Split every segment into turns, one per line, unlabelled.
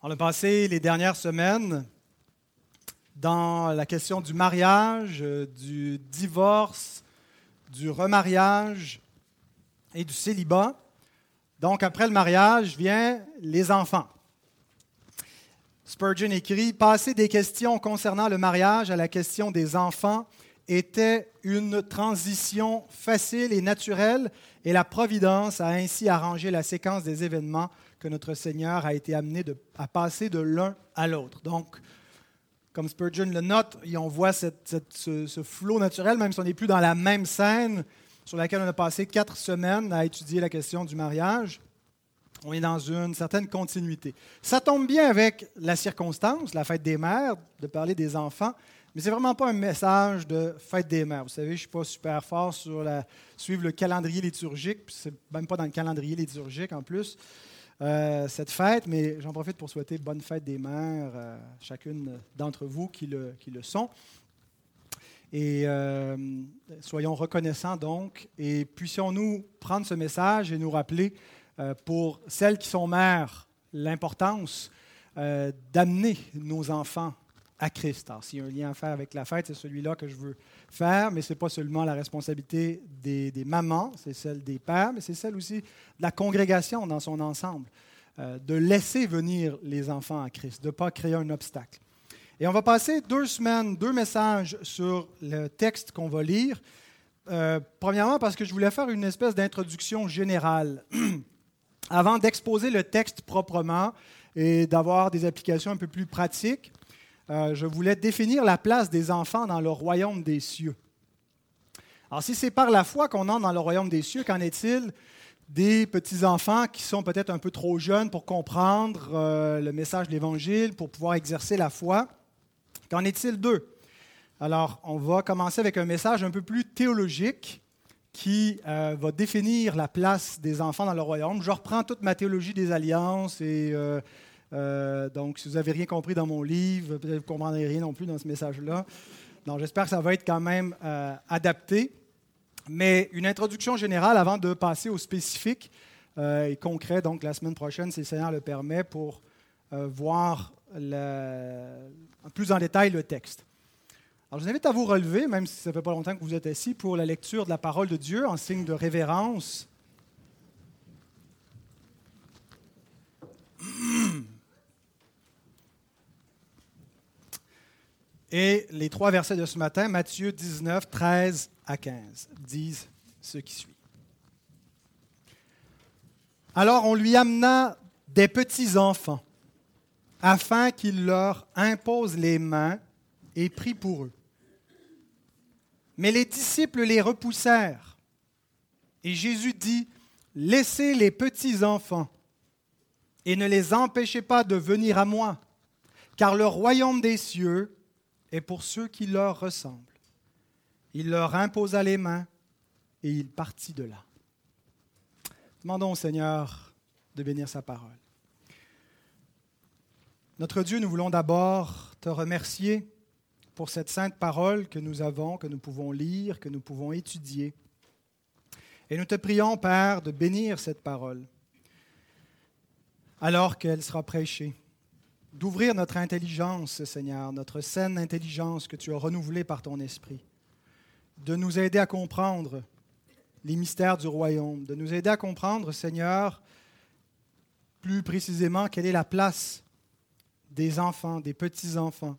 On a passé les dernières semaines dans la question du mariage, euh, du divorce, du remariage et du célibat. Donc, après le mariage vient les enfants. Spurgeon écrit Passer des questions concernant le mariage à la question des enfants était une transition facile et naturelle, et la Providence a ainsi arrangé la séquence des événements que notre Seigneur a été amené à passer de l'un à l'autre. Donc, comme Spurgeon le note, on voit ce, flot naturel, même si on n'est plus dans la même scène sur laquelle on a passé quatre semaines à étudier la question du mariage. On est dans une certaine continuité. Ça tombe bien avec la circonstance, la fête des mères, de parler des enfants, mais ce n'est vraiment pas un message de fête des mères. Vous savez, je suis pas super fort sur suivre le calendrier liturgique, puis c'est même pas dans le calendrier liturgique en plus. Euh, cette fête, mais j'en profite pour souhaiter bonne fête des mères à chacune d'entre vous qui le, qui le sont. Et euh, soyons reconnaissants donc, et puissions-nous prendre ce message et nous rappeler euh, pour celles qui sont mères l'importance d'amener nos enfants à Christ. S'il y a un lien à faire avec la fête, c'est celui-là que je veux faire, mais ce n'est pas seulement la responsabilité des, mamans, c'est celle des pères, mais c'est celle aussi de la congrégation dans son ensemble, euh, de laisser venir les enfants à Christ, de ne pas créer un obstacle. Et on va passer deux semaines, deux messages sur le texte qu'on va lire. Euh, premièrement, parce que je voulais faire une espèce d'introduction générale. Avant d'exposer le texte proprement et d'avoir des applications un peu plus pratiques, euh, je voulais définir la place des enfants dans le royaume des cieux. Alors, si c'est par la foi qu'on entre dans le royaume des cieux, qu'en est-il des petits-enfants qui sont peut-être un peu trop jeunes pour comprendre euh, le message de l'Évangile, pour pouvoir exercer la foi? Qu'en est-il d'eux? Alors, on va commencer avec un message un peu plus théologique qui euh, va définir la place des enfants dans le royaume. Je reprends toute ma théologie des alliances et donc, si vous n'avez rien compris dans mon livre, peut-être que vous ne comprendrez rien non plus dans ce message-là. Donc, j'espère que ça va être quand même euh, adapté. Mais une introduction générale avant de passer au spécifique euh, et concret, donc la semaine prochaine, si le Seigneur le permet, pour voir plus en détail le texte. Alors, je vous invite à vous relever, même si ça ne fait pas longtemps que vous êtes assis, pour la lecture de la parole de Dieu en signe de révérence. Et les trois versets de ce matin, Matthieu 19, 13 à 15, disent ce qui suit. Alors on lui amena des petits-enfants, afin qu'il leur impose les mains et prie pour eux. Mais les disciples les repoussèrent. Et Jésus dit, Laissez les petits-enfants et ne les empêchez pas de venir à moi, car le royaume des cieux et pour ceux qui leur ressemblent. Il leur imposa les mains et il partit de là. Demandons au Seigneur de bénir sa parole. Notre Dieu, nous voulons d'abord te remercier pour cette sainte parole que nous avons, que nous pouvons lire, que nous pouvons étudier. Et nous te prions, Père, de bénir cette parole alors qu'elle sera prêchée d'ouvrir notre intelligence, Seigneur, notre saine intelligence que tu as renouvelée par ton esprit, de nous aider à comprendre les mystères du royaume, de nous aider à comprendre, Seigneur, plus précisément quelle est la place des enfants, des petits-enfants,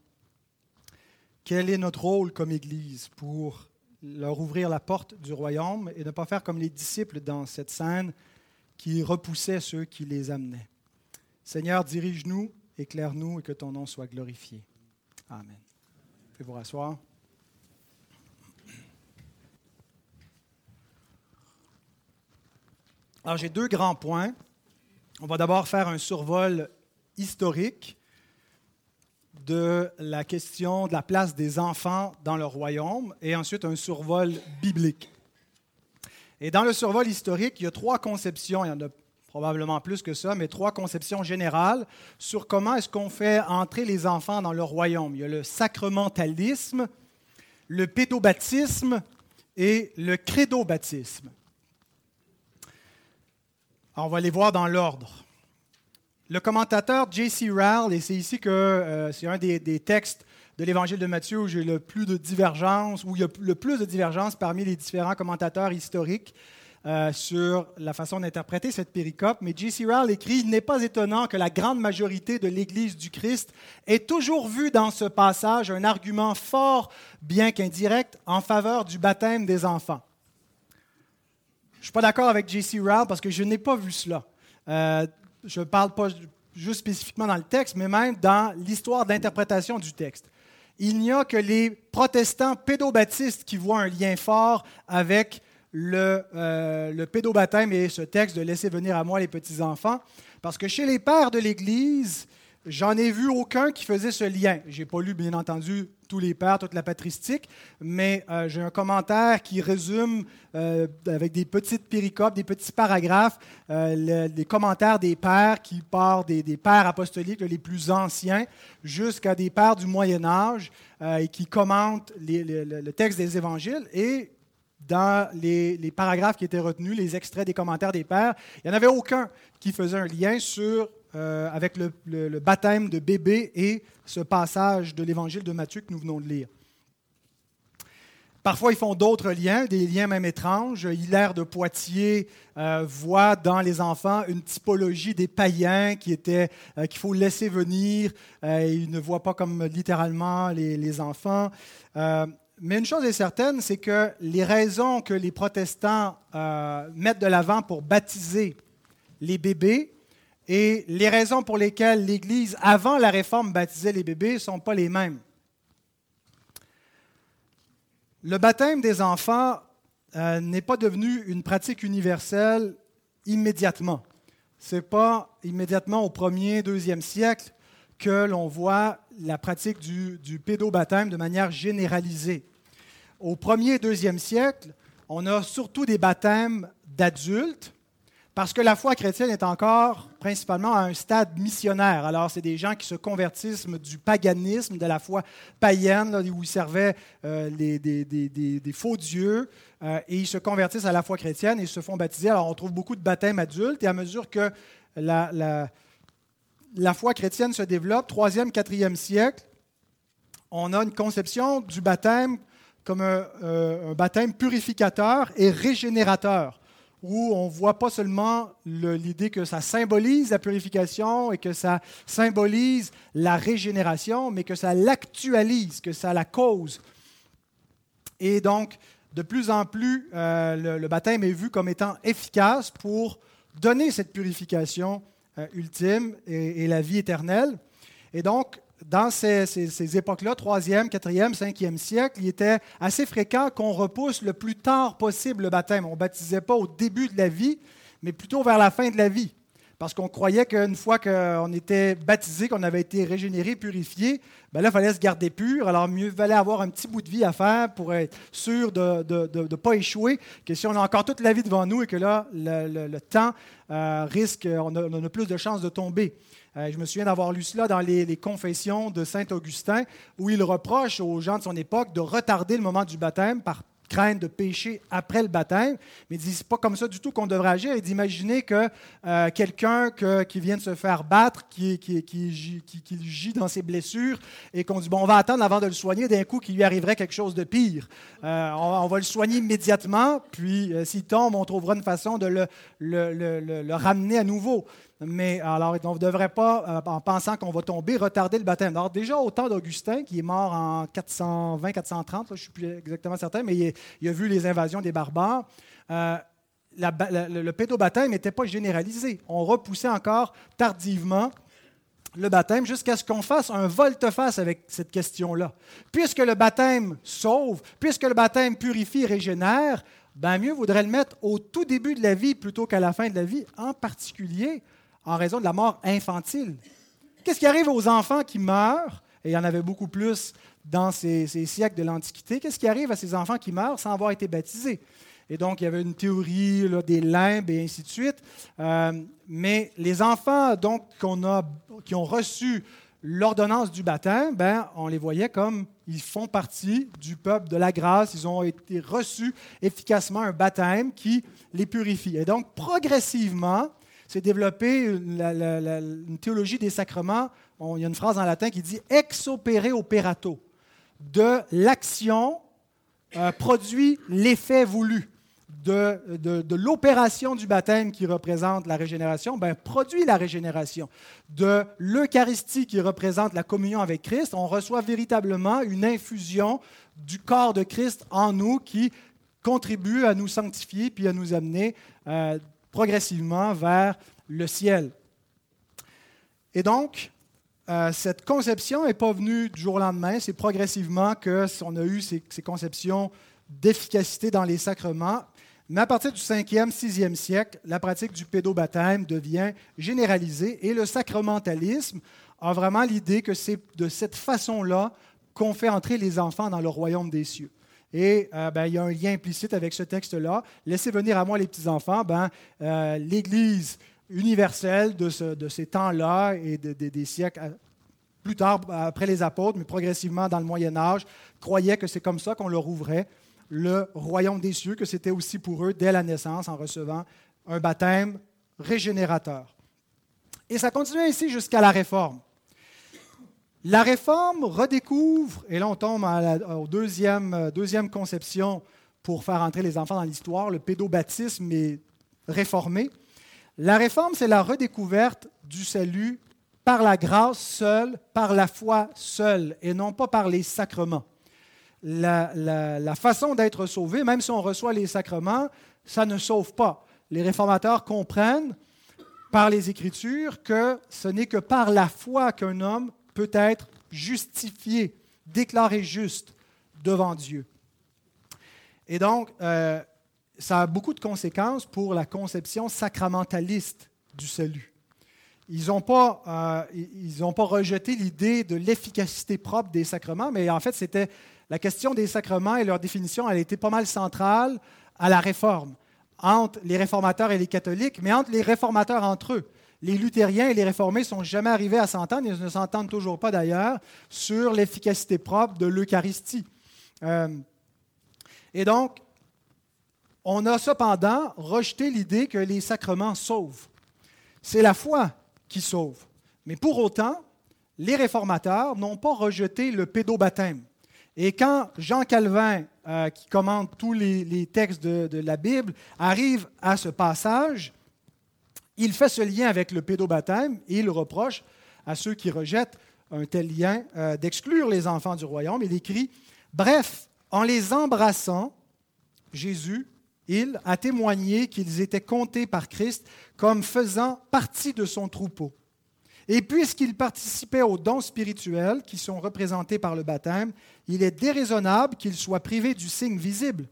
quel est notre rôle comme Église pour leur ouvrir la porte du royaume et ne pas faire comme les disciples dans cette scène qui repoussaient ceux qui les amenaient? Seigneur, dirige-nous éclaire-nous et que ton nom soit glorifié. Amen. Vous pouvez vous rasseoir. Alors, j'ai deux grands points. On va d'abord faire un survol historique de la question de la place des enfants dans le royaume et ensuite un survol biblique. Et dans le survol historique, il y a trois conceptions, il y en a probablement plus que ça, mais trois conceptions générales sur comment est-ce qu'on fait entrer les enfants dans le royaume. Il y a le sacramentalisme, le pédobaptisme et le crédobaptisme. on va les voir dans l'ordre. le commentateur J.C. Rowell, et c'est ici que euh, c'est un des, des, textes de l'Évangile de Matthieu où j'ai le plus de divergences, où il y a le plus de divergences parmi les différents commentateurs historiques, euh, sur la façon d'interpréter cette péricope, mais J.C. Rowell écrit Il n'est pas étonnant que la grande majorité de l'Église du Christ ait toujours vu dans ce passage un argument fort, bien qu'indirect, en faveur du baptême des enfants. Je ne suis pas d'accord avec J.C. Rowell parce que je n'ai pas vu cela. Euh, je ne parle pas juste spécifiquement dans le texte, mais même dans l'histoire d'interprétation du texte. Il n'y a que les protestants pédobaptistes qui voient un lien fort avec le, euh, pédobaptême et ce texte de laisser venir à moi les petits-enfants, parce que chez les pères de l'Église, j'en ai vu aucun qui faisait ce lien. Je n'ai pas lu, bien entendu, tous les pères, toute la patristique, mais euh, j'ai un commentaire qui résume euh, avec des petites péricopes, des petits paragraphes, les commentaires des pères qui partent des, pères apostoliques les plus anciens jusqu'à des pères du Moyen Âge et qui commentent le texte des évangiles. Et dans les, paragraphes qui étaient retenus, les extraits des commentaires des pères, il n'y en avait aucun qui faisait un lien sur, euh, avec le, baptême de bébé et ce passage de l'évangile de Matthieu que nous venons de lire. Parfois, ils font d'autres liens, des liens même étranges. Hilaire de Poitiers euh, voit dans les enfants une typologie des païens qui était euh, qu'il faut laisser venir. il ne voit pas comme littéralement les enfants. Mais une chose est certaine, c'est que les raisons que les protestants euh, mettent de l'avant pour baptiser les bébés et les raisons pour lesquelles l'Église, avant la réforme, baptisait les bébés ne sont pas les mêmes. Le baptême des enfants euh, n'est pas devenu une pratique universelle immédiatement. Ce n'est pas immédiatement au 1er, 2e siècle que l'on voit la pratique du, pédobaptême de manière généralisée. Au 1er et 2e siècle, on a surtout des baptêmes d'adultes, parce que la foi chrétienne est encore principalement à un stade missionnaire. Alors, c'est des gens qui se convertissent du paganisme, de la foi païenne, où ils servaient euh, des, faux dieux, euh, et ils se convertissent à la foi chrétienne et se font baptiser. Alors, on trouve beaucoup de baptêmes adultes, et à mesure que la foi chrétienne se développe, 3e, 4e siècle, on a une conception du baptême comme euh, un, baptême purificateur et régénérateur, où on ne voit pas seulement l'idée que ça symbolise la purification et que ça symbolise la régénération, mais que ça l'actualise, que ça la cause. Et donc, de plus en plus, euh, le, baptême est vu comme étant efficace pour donner cette purification euh, ultime et, la vie éternelle. Et donc, dans ces, époques-là, 3e, 4e, 5e siècle, il était assez fréquent qu'on repousse le plus tard possible le baptême. On ne baptisait pas au début de la vie, mais plutôt vers la fin de la vie. Parce qu'on croyait qu'une fois qu'on était baptisé, qu'on avait été régénéré, purifié, ben là, il fallait se garder pur. Alors, mieux valait avoir un petit bout de vie à faire pour être sûr de ne pas échouer que si on a encore toute la vie devant nous et que là, le, temps euh, risque, on a plus de chances de tomber. Euh, je me souviens d'avoir lu cela dans les, confessions de Saint Augustin, où il reproche aux gens de son époque de retarder le moment du baptême par crainte de pécher après le baptême. Mais il dit, c'est pas comme ça du tout qu'on devrait agir. Et d'imaginer que euh, quelqu'un qui vient de se faire battre, qui, qui, gît dans ses blessures, et qu'on dit, bon, on va attendre avant de le soigner, d'un coup, qu'il lui arriverait quelque chose de pire. Euh, on, va le soigner immédiatement, puis s'il tombe, on trouvera une façon de le ramener à nouveau. Mais alors, on ne devrait pas, euh, en pensant qu'on va tomber, retarder le baptême. Alors, déjà, au temps d'Augustin, qui est mort en 420-430, je ne suis plus exactement certain, mais il, a vu les invasions des barbares, euh, le pédobaptême n'était pas généralisé. On repoussait encore tardivement le baptême jusqu'à ce qu'on fasse un volte-face avec cette question-là. Puisque le baptême sauve, puisque le baptême purifie régénère, ben mieux vaudrait le mettre au tout début de la vie plutôt qu'à la fin de la vie, en particulier en raison de la mort infantile. Qu'est-ce qui arrive aux enfants qui meurent, et il y en avait beaucoup plus dans ces, siècles de l'Antiquité, qu'est-ce qui arrive à ces enfants qui meurent sans avoir été baptisés? Et donc, il y avait une théorie des limbes et ainsi de suite. Euh, mais les enfants donc, a, qui ont reçu l'ordonnance du baptême, ben, on les voyait comme ils font partie du peuple de la grâce. Ils ont été reçus efficacement un baptême qui les purifie. Et donc, progressivement, s'est développée une théologie des sacrements. il y a une phrase en latin qui dit ex opere operato. De l'action euh, produit l'effet voulu. De, l'opération du baptême qui représente la régénération, ben, produit la régénération. De l'Eucharistie qui représente la communion avec Christ, on reçoit véritablement une infusion du corps de Christ en nous qui contribue à nous sanctifier puis à nous amener euh, progressivement vers le ciel. Et donc, euh, cette conception n'est pas venue du jour au lendemain, c'est progressivement qu'on a eu ces, conceptions d'efficacité dans les sacrements. Mais à partir du 5e, 6e siècle, la pratique du pédobaptême devient généralisée et le sacramentalisme a vraiment l'idée que c'est de cette façon-là qu'on fait entrer les enfants dans le royaume des cieux. Et euh, ben, il y a un lien implicite avec ce texte-là. Laissez venir à moi les petits-enfants. Ben, euh, L'Église universelle de, ces temps-là et des siècles euh, plus tard, après les apôtres, mais progressivement dans le Moyen Âge, croyait que c'est comme ça qu'on leur ouvrait le royaume des cieux, que c'était aussi pour eux dès la naissance en recevant un baptême régénérateur. Et ça continue ainsi jusqu'à la Réforme. La réforme redécouvre, et là on tombe à la deuxième, euh, deuxième conception pour faire entrer les enfants dans l'histoire, le pédobaptisme est réformé. La réforme, c'est la redécouverte du salut par la grâce seule, par la foi seule, et non pas par les sacrements. La, la façon d'être sauvé, même si on reçoit les sacrements, ça ne sauve pas. Les réformateurs comprennent par les Écritures que ce n'est que par la foi qu'un homme peut être justifié, déclaré juste devant Dieu. Et donc, euh, ça a beaucoup de conséquences pour la conception sacramentaliste du salut. Ils n'ont pas, euh, pas rejeté l'idée de l'efficacité propre des sacrements, mais en fait, c'était la question des sacrements et leur définition, elle était pas mal centrale à la réforme, entre les réformateurs et les catholiques, mais entre les réformateurs entre eux les luthériens et les réformés sont jamais arrivés à s'entendre, ils ne s'entendent toujours pas d'ailleurs, sur l'efficacité propre de l'Eucharistie. Euh, et donc, on a cependant rejeté l'idée que les sacrements sauvent. C'est la foi qui sauve. Mais pour autant, les réformateurs n'ont pas rejeté le pédobaptême. Et quand Jean Calvin, euh, qui commente tous les, textes de, la Bible, arrive à ce passage, il fait ce lien avec le pédobaptême et il reproche à ceux qui rejettent un tel lien euh, d'exclure les enfants du royaume. Il écrit, Bref, en les embrassant, Jésus, il a témoigné qu'ils étaient comptés par Christ comme faisant partie de son troupeau. Et puisqu'ils participaient aux dons spirituels qui sont représentés par le baptême, il est déraisonnable qu'ils soient privés du signe visible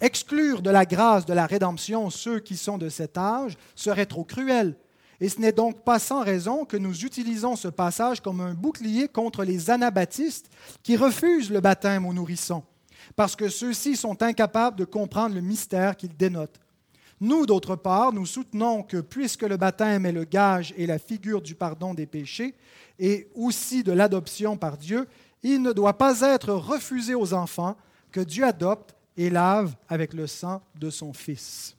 Exclure de la grâce de la rédemption ceux qui sont de cet âge serait trop cruel. Et ce n'est donc pas sans raison que nous utilisons ce passage comme un bouclier contre les anabaptistes qui refusent le baptême aux nourrissons, parce que ceux-ci sont incapables de comprendre le mystère qu'il dénote. Nous, d'autre part, nous soutenons que puisque le baptême est le gage et la figure du pardon des péchés, et aussi de l'adoption par Dieu, il ne doit pas être refusé aux enfants que Dieu adopte et lave avec le sang de son Fils.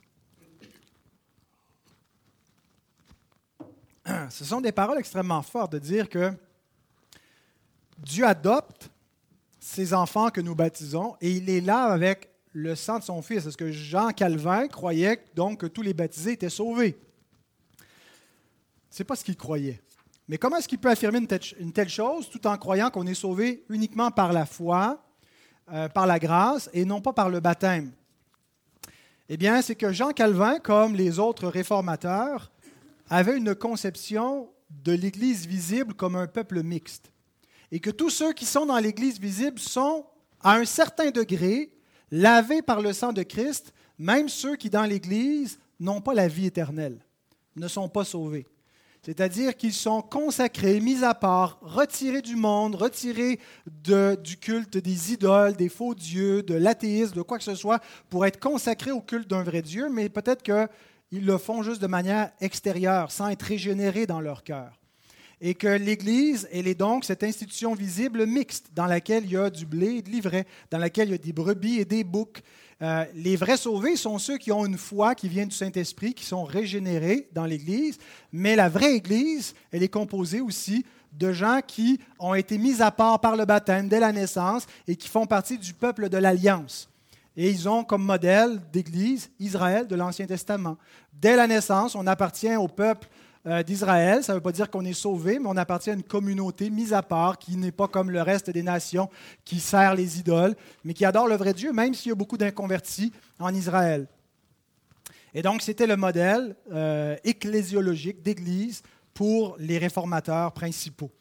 Ce sont des paroles extrêmement fortes de dire que Dieu adopte ces enfants que nous baptisons et il les lave avec le sang de son Fils. Est-ce que Jean Calvin croyait donc que tous les baptisés étaient sauvés? Ce n'est pas ce qu'il croyait. Mais comment est-ce qu'il peut affirmer une telle chose tout en croyant qu'on est sauvé uniquement par la foi? Euh, par la grâce et non pas par le baptême Eh bien, c'est que Jean Calvin, comme les autres réformateurs, avait une conception de l'Église visible comme un peuple mixte. Et que tous ceux qui sont dans l'Église visible sont, à un certain degré, lavés par le sang de Christ, même ceux qui, dans l'Église, n'ont pas la vie éternelle, ne sont pas sauvés c'est-à-dire qu'ils sont consacrés, mis à part, retirés du monde, retirés du culte des idoles, des faux dieux, de l'athéisme, de quoi que ce soit, pour être consacrés au culte d'un vrai Dieu, mais peut-être qu'ils le font juste de manière extérieure, sans être régénérés dans leur cœur. et que l'Église, elle est donc cette institution visible mixte dans laquelle il y a du blé et de l'ivraie, dans laquelle il y a des brebis et des boucs. Euh, les vrais sauvés sont ceux qui ont une foi qui vient du Saint-Esprit, qui sont régénérés dans l'Église, mais la vraie Église, elle est composée aussi de gens qui ont été mis à part par le baptême dès la naissance et qui font partie du peuple de l'Alliance. Et ils ont comme modèle d'Église Israël de l'Ancien Testament. Dès la naissance, on appartient au peuple d'Israël. Ça ne veut pas dire qu'on est sauvé, mais on appartient à une communauté mise à part qui n'est pas comme le reste des nations qui sert les idoles, mais qui adore le vrai Dieu, même s'il y a beaucoup d'inconvertis en Israël. Et donc, c'était le modèle euh, ecclésiologique d'Église pour les réformateurs principaux.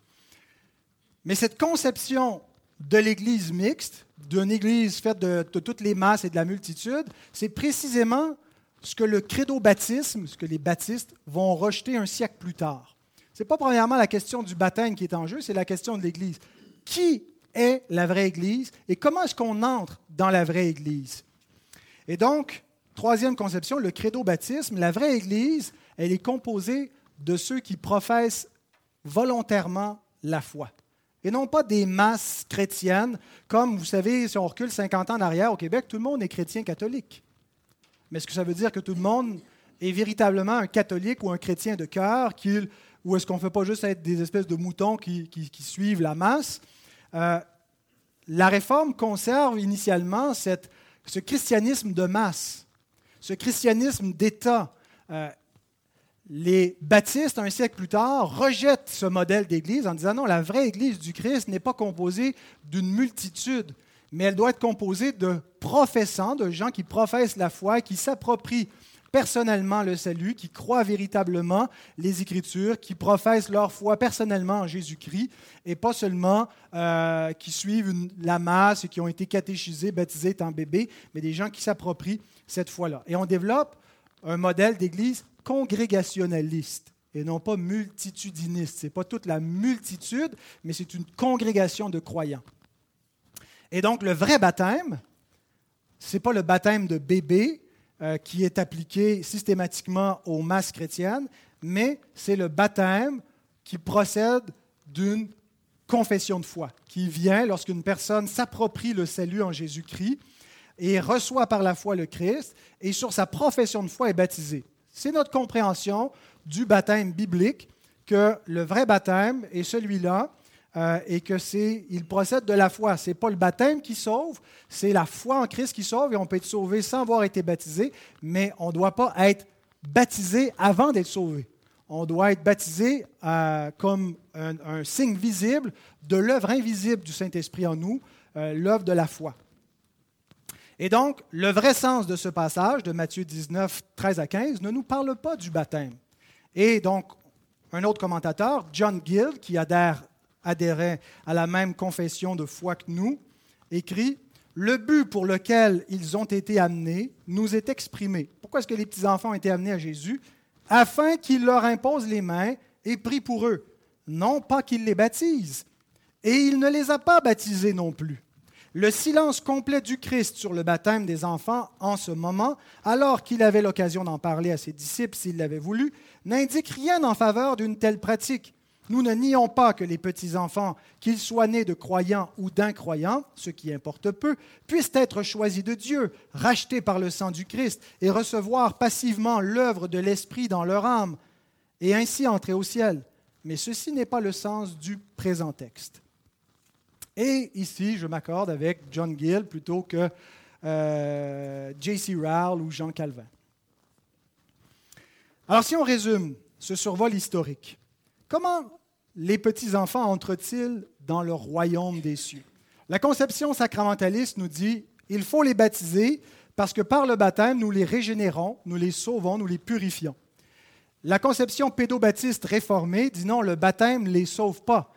Mais cette conception de l'Église mixte, d'une Église faite de, toutes les masses et de la multitude, c'est précisément ce que le credo-baptisme, ce que les baptistes vont rejeter un siècle plus tard. Ce n'est pas premièrement la question du baptême qui est en jeu, c'est la question de l'Église. Qui est la vraie Église et comment est-ce qu'on entre dans la vraie Église? Et donc, troisième conception, le credo-baptisme, la vraie Église, elle est composée de ceux qui professent volontairement la foi. Et non pas des masses chrétiennes, comme vous savez, si on recule 50 ans en arrière au Québec, tout le monde est chrétien catholique. Mais est-ce que ça veut dire que tout le monde est véritablement un catholique ou un chrétien de cœur, ou est-ce qu'on ne fait pas juste être des espèces de moutons qui, suivent la masse? Euh, La réforme conserve initialement ce christianisme de masse, ce christianisme d'État. Euh, les baptistes, un siècle plus tard, rejettent ce modèle d'Église en disant non, la vraie Église du Christ n'est pas composée d'une multitude, mais elle doit être composée de professants, de gens qui professent la foi, qui s'approprient personnellement le salut, qui croient véritablement les Écritures, qui professent leur foi personnellement en Jésus-Christ, et pas seulement euh, qui suivent la masse et qui ont été catéchisés, baptisés étant bébés, mais des gens qui s'approprient cette foi-là. Et on développe un modèle d'Église congrégationaliste et non pas multitudiniste. Ce n'est pas toute la multitude, mais c'est une congrégation de croyants. Et donc le vrai baptême, ce n'est pas le baptême de bébé euh, qui est appliqué systématiquement aux masses chrétiennes, mais c'est le baptême qui procède d'une confession de foi, qui vient lorsqu'une personne s'approprie le salut en Jésus-Christ et reçoit par la foi le Christ, et sur sa profession de foi est baptisé. C'est notre compréhension du baptême biblique, que le vrai baptême est celui-là euh, et que c'est, il procède de la foi. Ce n'est pas le baptême qui sauve, c'est la foi en Christ qui sauve et on peut être sauvé sans avoir été baptisé, mais on ne doit pas être baptisé avant d'être sauvé. On doit être baptisé euh, comme un, signe visible de l'œuvre invisible du Saint-Esprit en nous, euh, l'œuvre de la foi. Et donc, le vrai sens de ce passage de Matthieu 19, 13 à 15 ne nous parle pas du baptême. Et donc, un autre commentateur, John Gill, qui adhère, adhérait à la même confession de foi que nous, écrit Le but pour lequel ils ont été amenés nous est exprimé. Pourquoi est-ce que les petits-enfants ont été amenés à Jésus Afin qu'il leur impose les mains et prie pour eux. Non pas qu'il les baptise. Et il ne les a pas baptisés non plus. Le silence complet du Christ sur le baptême des enfants en ce moment, alors qu'il avait l'occasion d'en parler à ses disciples s'il l'avait voulu, n'indique rien en faveur d'une telle pratique. Nous ne nions pas que les petits-enfants, qu'ils soient nés de croyants ou d'incroyants, ce qui importe peu, puissent être choisis de Dieu, rachetés par le sang du Christ, et recevoir passivement l'œuvre de l'Esprit dans leur âme, et ainsi entrer au ciel. Mais ceci n'est pas le sens du présent texte. Et ici, je m'accorde avec John Gill plutôt que euh, J.C. Rowell ou Jean Calvin. Alors, si on résume ce survol historique, comment les petits-enfants entrent-ils dans le royaume des cieux? La conception sacramentaliste nous dit il faut les baptiser parce que par le baptême, nous les régénérons, nous les sauvons, nous les purifions. La conception pédobaptiste réformée dit non, le baptême ne les sauve pas.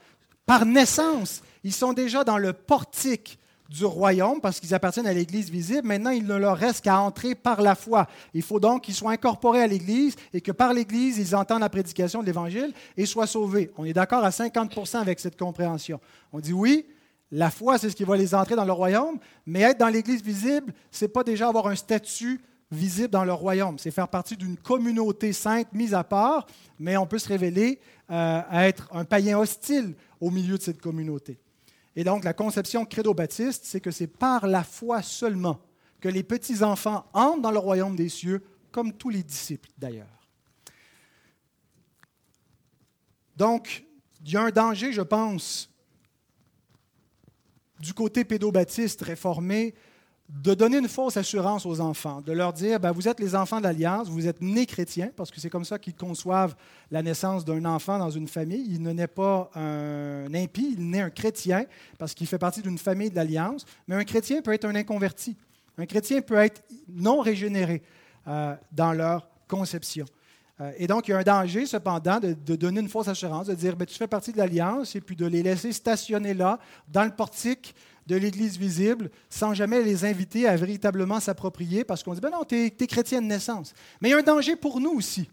Par naissance, ils sont déjà dans le portique du royaume parce qu'ils appartiennent à l'Église visible. Maintenant, il ne leur reste qu'à entrer par la foi. Il faut donc qu'ils soient incorporés à l'Église et que par l'Église, ils entendent la prédication de l'Évangile et soient sauvés. On est d'accord à 50% avec cette compréhension. On dit oui, la foi, c'est ce qui va les entrer dans le royaume, mais être dans l'Église visible, ce n'est pas déjà avoir un statut visible dans le royaume. C'est faire partie d'une communauté sainte mise à part, mais on peut se révéler euh, à être un païen hostile au milieu de cette communauté. Et donc, la conception credo-baptiste, c'est que c'est par la foi seulement que les petits-enfants entrent dans le royaume des cieux, comme tous les disciples d'ailleurs. Donc, il y a un danger, je pense, du côté pédobaptiste réformé, de donner une fausse assurance aux enfants, de leur dire, ben, vous êtes les enfants de l'Alliance, vous êtes nés chrétiens, parce que c'est comme ça qu'ils conçoivent la naissance d'un enfant dans une famille. Il ne naît pas un impie, il naît un chrétien, parce qu'il fait partie d'une famille de l'Alliance, mais un chrétien peut être un inconverti. Un chrétien peut être non régénéré euh, dans leur conception. Euh, et donc, il y a un danger, cependant, de, donner une fausse assurance, de dire, ben, tu fais partie de l'Alliance, et puis de les laisser stationner là, dans le portique de l'Église visible, sans jamais les inviter à véritablement s'approprier, parce qu'on dit, ben non, tu es, chrétien de naissance. Mais il y a un danger pour nous aussi,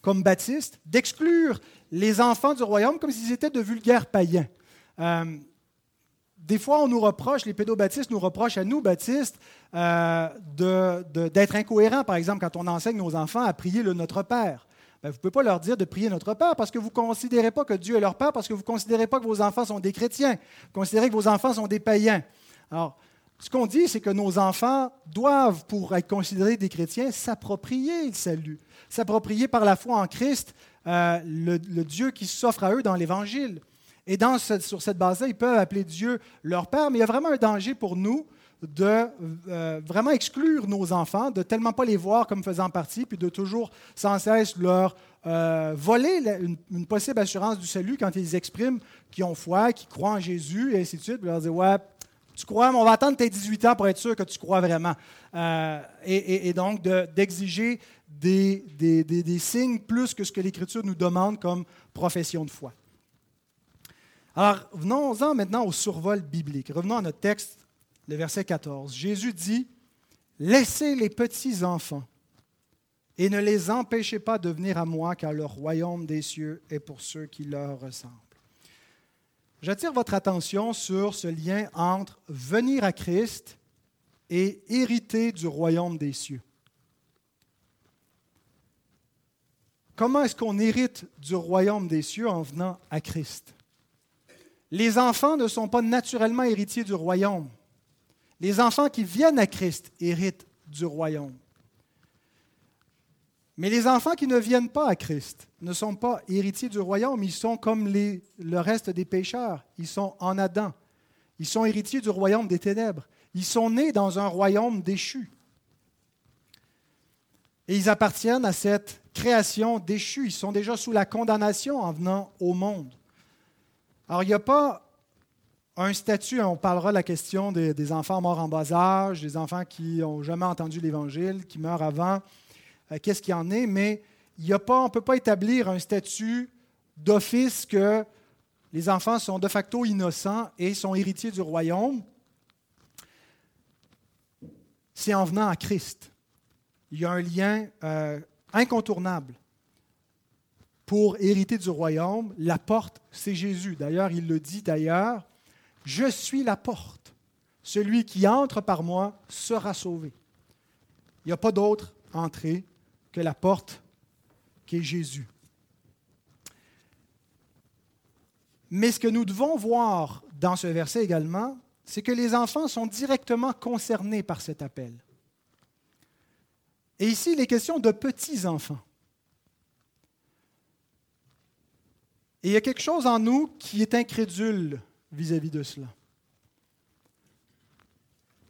comme baptistes, d'exclure les enfants du royaume comme s'ils étaient de vulgaires païens. Euh, des fois, on nous reproche, les pédobaptistes nous reprochent à nous, baptistes, euh, d'être incohérents, par exemple, quand on enseigne nos enfants à prier le Notre Père. Ben, vous ne pouvez pas leur dire de prier Notre Père parce que vous ne considérez pas que Dieu est leur Père, parce que vous ne considérez pas que vos enfants sont des chrétiens, vous considérez que vos enfants sont des païens. Alors, ce qu'on dit, c'est que nos enfants doivent, pour être considérés des chrétiens, s'approprier le salut, s'approprier par la foi en Christ euh, le, le Dieu qui s'offre à eux dans l'Évangile. Et sur cette base-là, ils peuvent appeler Dieu leur Père, mais il y a vraiment un danger pour nous de euh, vraiment exclure nos enfants, de tellement pas les voir comme faisant partie, puis de toujours sans cesse leur euh, voler une, possible assurance du salut quand ils expriment qu'ils ont foi, qu'ils croient en Jésus, et ainsi de suite, puis leur dire Ouais, tu crois, mais on va attendre tes 18 ans pour être sûr que tu crois vraiment. Euh, et, donc d'exiger des, des signes plus que ce que l'Écriture nous demande comme profession de foi. Alors, venons-en maintenant au survol biblique. Revenons à notre texte, le verset 14. Jésus dit, Laissez les petits enfants et ne les empêchez pas de venir à moi, car le royaume des cieux est pour ceux qui leur ressemblent. J'attire votre attention sur ce lien entre venir à Christ et hériter du royaume des cieux. Comment est-ce qu'on hérite du royaume des cieux en venant à Christ? Les enfants ne sont pas naturellement héritiers du royaume. Les enfants qui viennent à Christ héritent du royaume. Mais les enfants qui ne viennent pas à Christ ne sont pas héritiers du royaume, ils sont comme le reste des pécheurs, ils sont en Adam, ils sont héritiers du royaume des ténèbres, ils sont nés dans un royaume déchu. Et ils appartiennent à cette création déchue, ils sont déjà sous la condamnation en venant au monde. Alors, il n'y a pas un statut, on parlera de la question des, enfants morts en bas âge, des enfants qui n'ont jamais entendu l'Évangile, qui meurent avant, euh, qu'est-ce qu'il y en est, mais on ne peut pas établir un statut d'office que les enfants sont de facto innocents et sont héritiers du royaume. C'est en venant à Christ. Il y a un lien euh, incontournable pour hériter du royaume, la porte, c'est Jésus. D'ailleurs, il le dit d'ailleurs, je suis la porte. Celui qui entre par moi sera sauvé. Il n'y a pas d'autre entrée que la porte qui est Jésus. Mais ce que nous devons voir dans ce verset également, c'est que les enfants sont directement concernés par cet appel. Et ici, il est question de petits enfants. Et il y a quelque chose en nous qui est incrédule vis-à-vis de cela.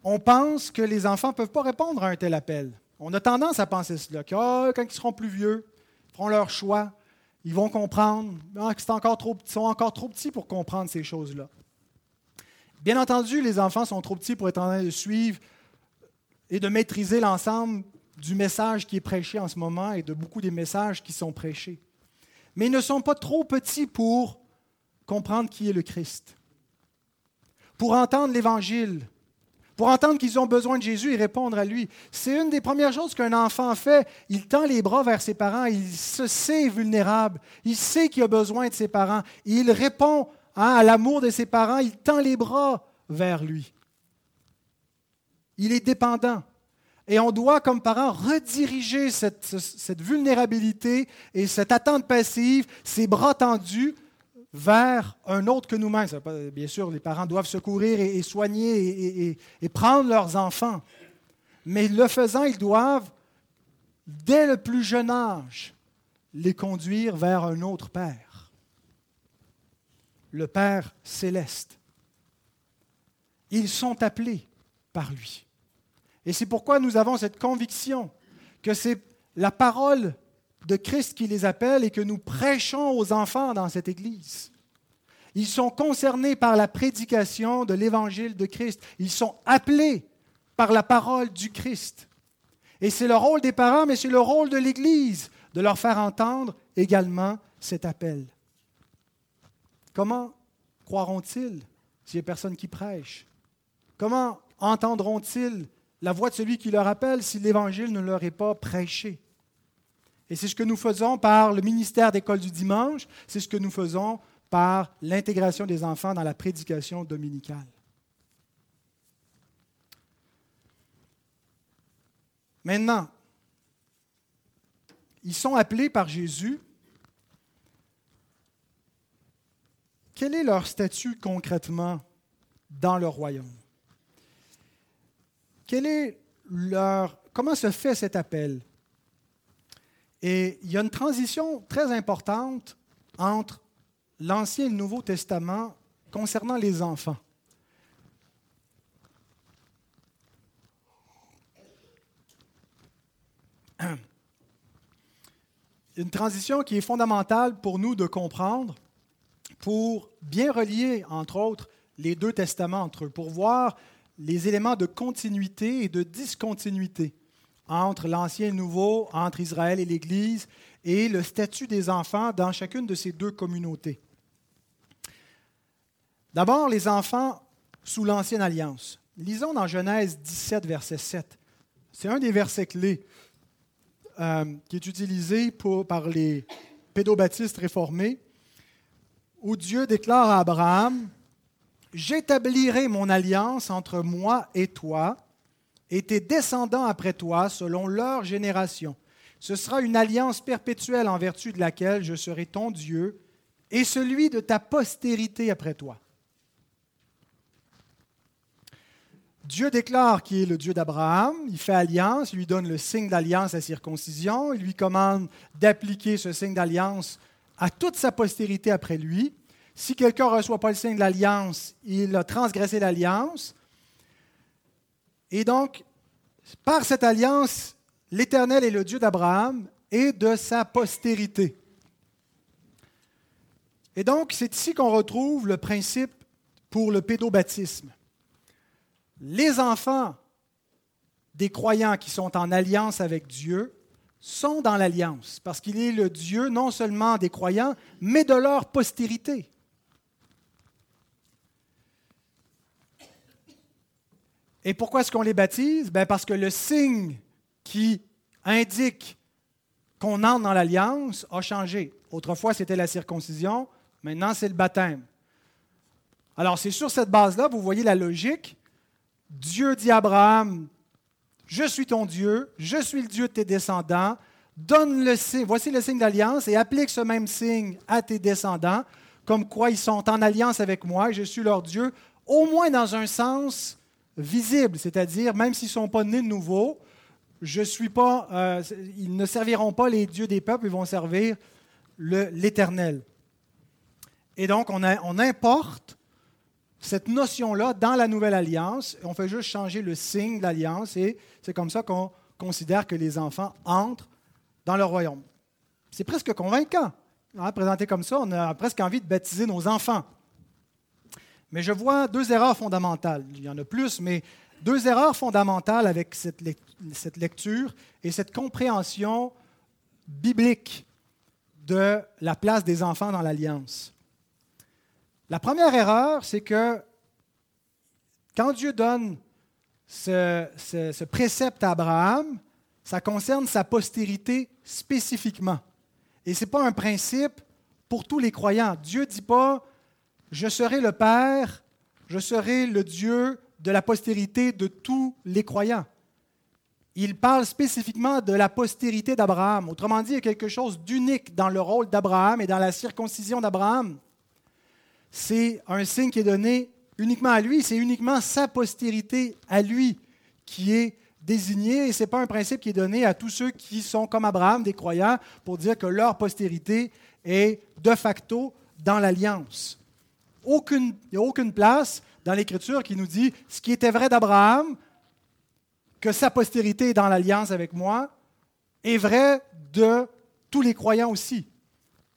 On pense que les enfants ne peuvent pas répondre à un tel appel. On a tendance à penser cela, que ah, quand ils seront plus vieux, ils feront leur choix, ils vont comprendre, encore trop, sont encore trop petits pour comprendre ces choses-là. Bien entendu, les enfants sont trop petits pour être en train de suivre et de maîtriser l'ensemble du message qui est prêché en ce moment et de beaucoup des messages qui sont prêchés mais ils ne sont pas trop petits pour comprendre qui est le Christ, pour entendre l'Évangile, pour entendre qu'ils ont besoin de Jésus et répondre à lui. C'est une des premières choses qu'un enfant fait. Il tend les bras vers ses parents, il se sait vulnérable, il sait qu'il a besoin de ses parents, il répond hein, à l'amour de ses parents, il tend les bras vers lui. Il est dépendant. Et on doit, comme parents, rediriger cette, cette, vulnérabilité et cette attente passive, ces bras tendus, vers un autre que nous-mêmes. Bien sûr, les parents doivent secourir et, soigner et, prendre leurs enfants. Mais le faisant, ils doivent, dès le plus jeune âge, les conduire vers un autre Père, le Père céleste. Ils sont appelés par lui. Et c'est pourquoi nous avons cette conviction que c'est la parole de Christ qui les appelle et que nous prêchons aux enfants dans cette Église. Ils sont concernés par la prédication de l'Évangile de Christ. Ils sont appelés par la parole du Christ. Et c'est le rôle des parents, mais c'est le rôle de l'Église de leur faire entendre également cet appel. Comment croiront-ils s'il n'y a personne qui prêche? Comment entendront-ils la voix de celui qui leur appelle si l'Évangile ne leur est pas prêché? Et c'est ce que nous faisons par le ministère d'école du dimanche, c'est ce que nous faisons par l'intégration des enfants dans la prédication dominicale. Maintenant, ils sont appelés par Jésus. Quel est leur statut concrètement dans le royaume? Quel est leur, comment se fait cet appel? Et il y a une transition très importante entre l'Ancien et le Nouveau Testament concernant les enfants. Une transition qui est fondamentale pour nous de comprendre, pour bien relier, entre autres, les deux testaments entre eux, pour voir les éléments de continuité et de discontinuité entre l'Ancien et le Nouveau, entre Israël et l'Église, et le statut des enfants dans chacune de ces deux communautés. D'abord, les enfants sous l'Ancienne Alliance. Lisons dans Genèse 17, verset 7. C'est un des versets clés euh, qui est utilisé par les pédobaptistes réformés, où Dieu déclare à Abraham, J'établirai mon alliance entre moi et toi, et tes descendants après toi, selon leur génération. Ce sera une alliance perpétuelle en vertu de laquelle je serai ton Dieu et celui de ta postérité après toi. Dieu déclare qu'il est le Dieu d'Abraham, il fait alliance, il lui donne le signe d'alliance, la circoncision, il lui commande d'appliquer ce signe d'alliance à toute sa postérité après lui. Si quelqu'un ne reçoit pas le signe de l'alliance, il a transgressé l'alliance. Et donc, par cette alliance, l'Éternel est le Dieu d'Abraham et de sa postérité. Et donc, c'est ici qu'on retrouve le principe pour le pédobaptisme les enfants des croyants qui sont en alliance avec Dieu sont dans l'alliance, parce qu'il est le Dieu non seulement des croyants, mais de leur postérité. Et pourquoi est-ce qu'on les baptise? Ben Parce que le signe qui indique qu'on entre dans l'alliance a changé. Autrefois, c'était la circoncision, maintenant, c'est le baptême. Alors, c'est sur cette base-là, vous voyez la logique, Dieu dit à Abraham, je suis ton Dieu, je suis le Dieu de tes descendants, donne le signe, voici le signe d'alliance, et applique ce même signe à tes descendants, comme quoi ils sont en alliance avec moi, je suis leur Dieu, au moins dans un sens visible, c'est-à-dire même s'ils ne sont pas nés de nouveau, euh, ils ne serviront pas les dieux des peuples, ils vont servir l'Éternel. Et donc, on, on importe cette notion-là dans la nouvelle alliance. On fait juste changer le signe de l'alliance et c'est comme ça qu'on considère que les enfants entrent dans le royaume. C'est presque convaincant. Hein, présenté comme ça, on a presque envie de baptiser nos enfants. Mais je vois deux erreurs fondamentales. Il y en a plus, mais deux erreurs fondamentales avec cette, lecture et cette compréhension biblique de la place des enfants dans l'alliance. La première erreur, c'est que quand Dieu donne ce, précepte à Abraham, ça concerne sa postérité spécifiquement. Et ce n'est pas un principe pour tous les croyants. Dieu ne dit pas, je serai le Père, je serai le Dieu de la postérité de tous les croyants. il parle spécifiquement de la postérité d'Abraham. Autrement dit, il y a quelque chose d'unique dans le rôle d'Abraham et dans la circoncision d'Abraham. C'est un signe qui est donné uniquement à lui, c'est uniquement sa postérité à lui qui est désignée, et ce n'est pas un principe qui est donné à tous ceux qui sont comme Abraham, des croyants, pour dire que leur postérité est de facto dans l'alliance. Il n'y a aucune place dans l'Écriture qui nous dit ce qui était vrai d'Abraham, que sa postérité est dans l'alliance avec moi, est vrai de tous les croyants aussi.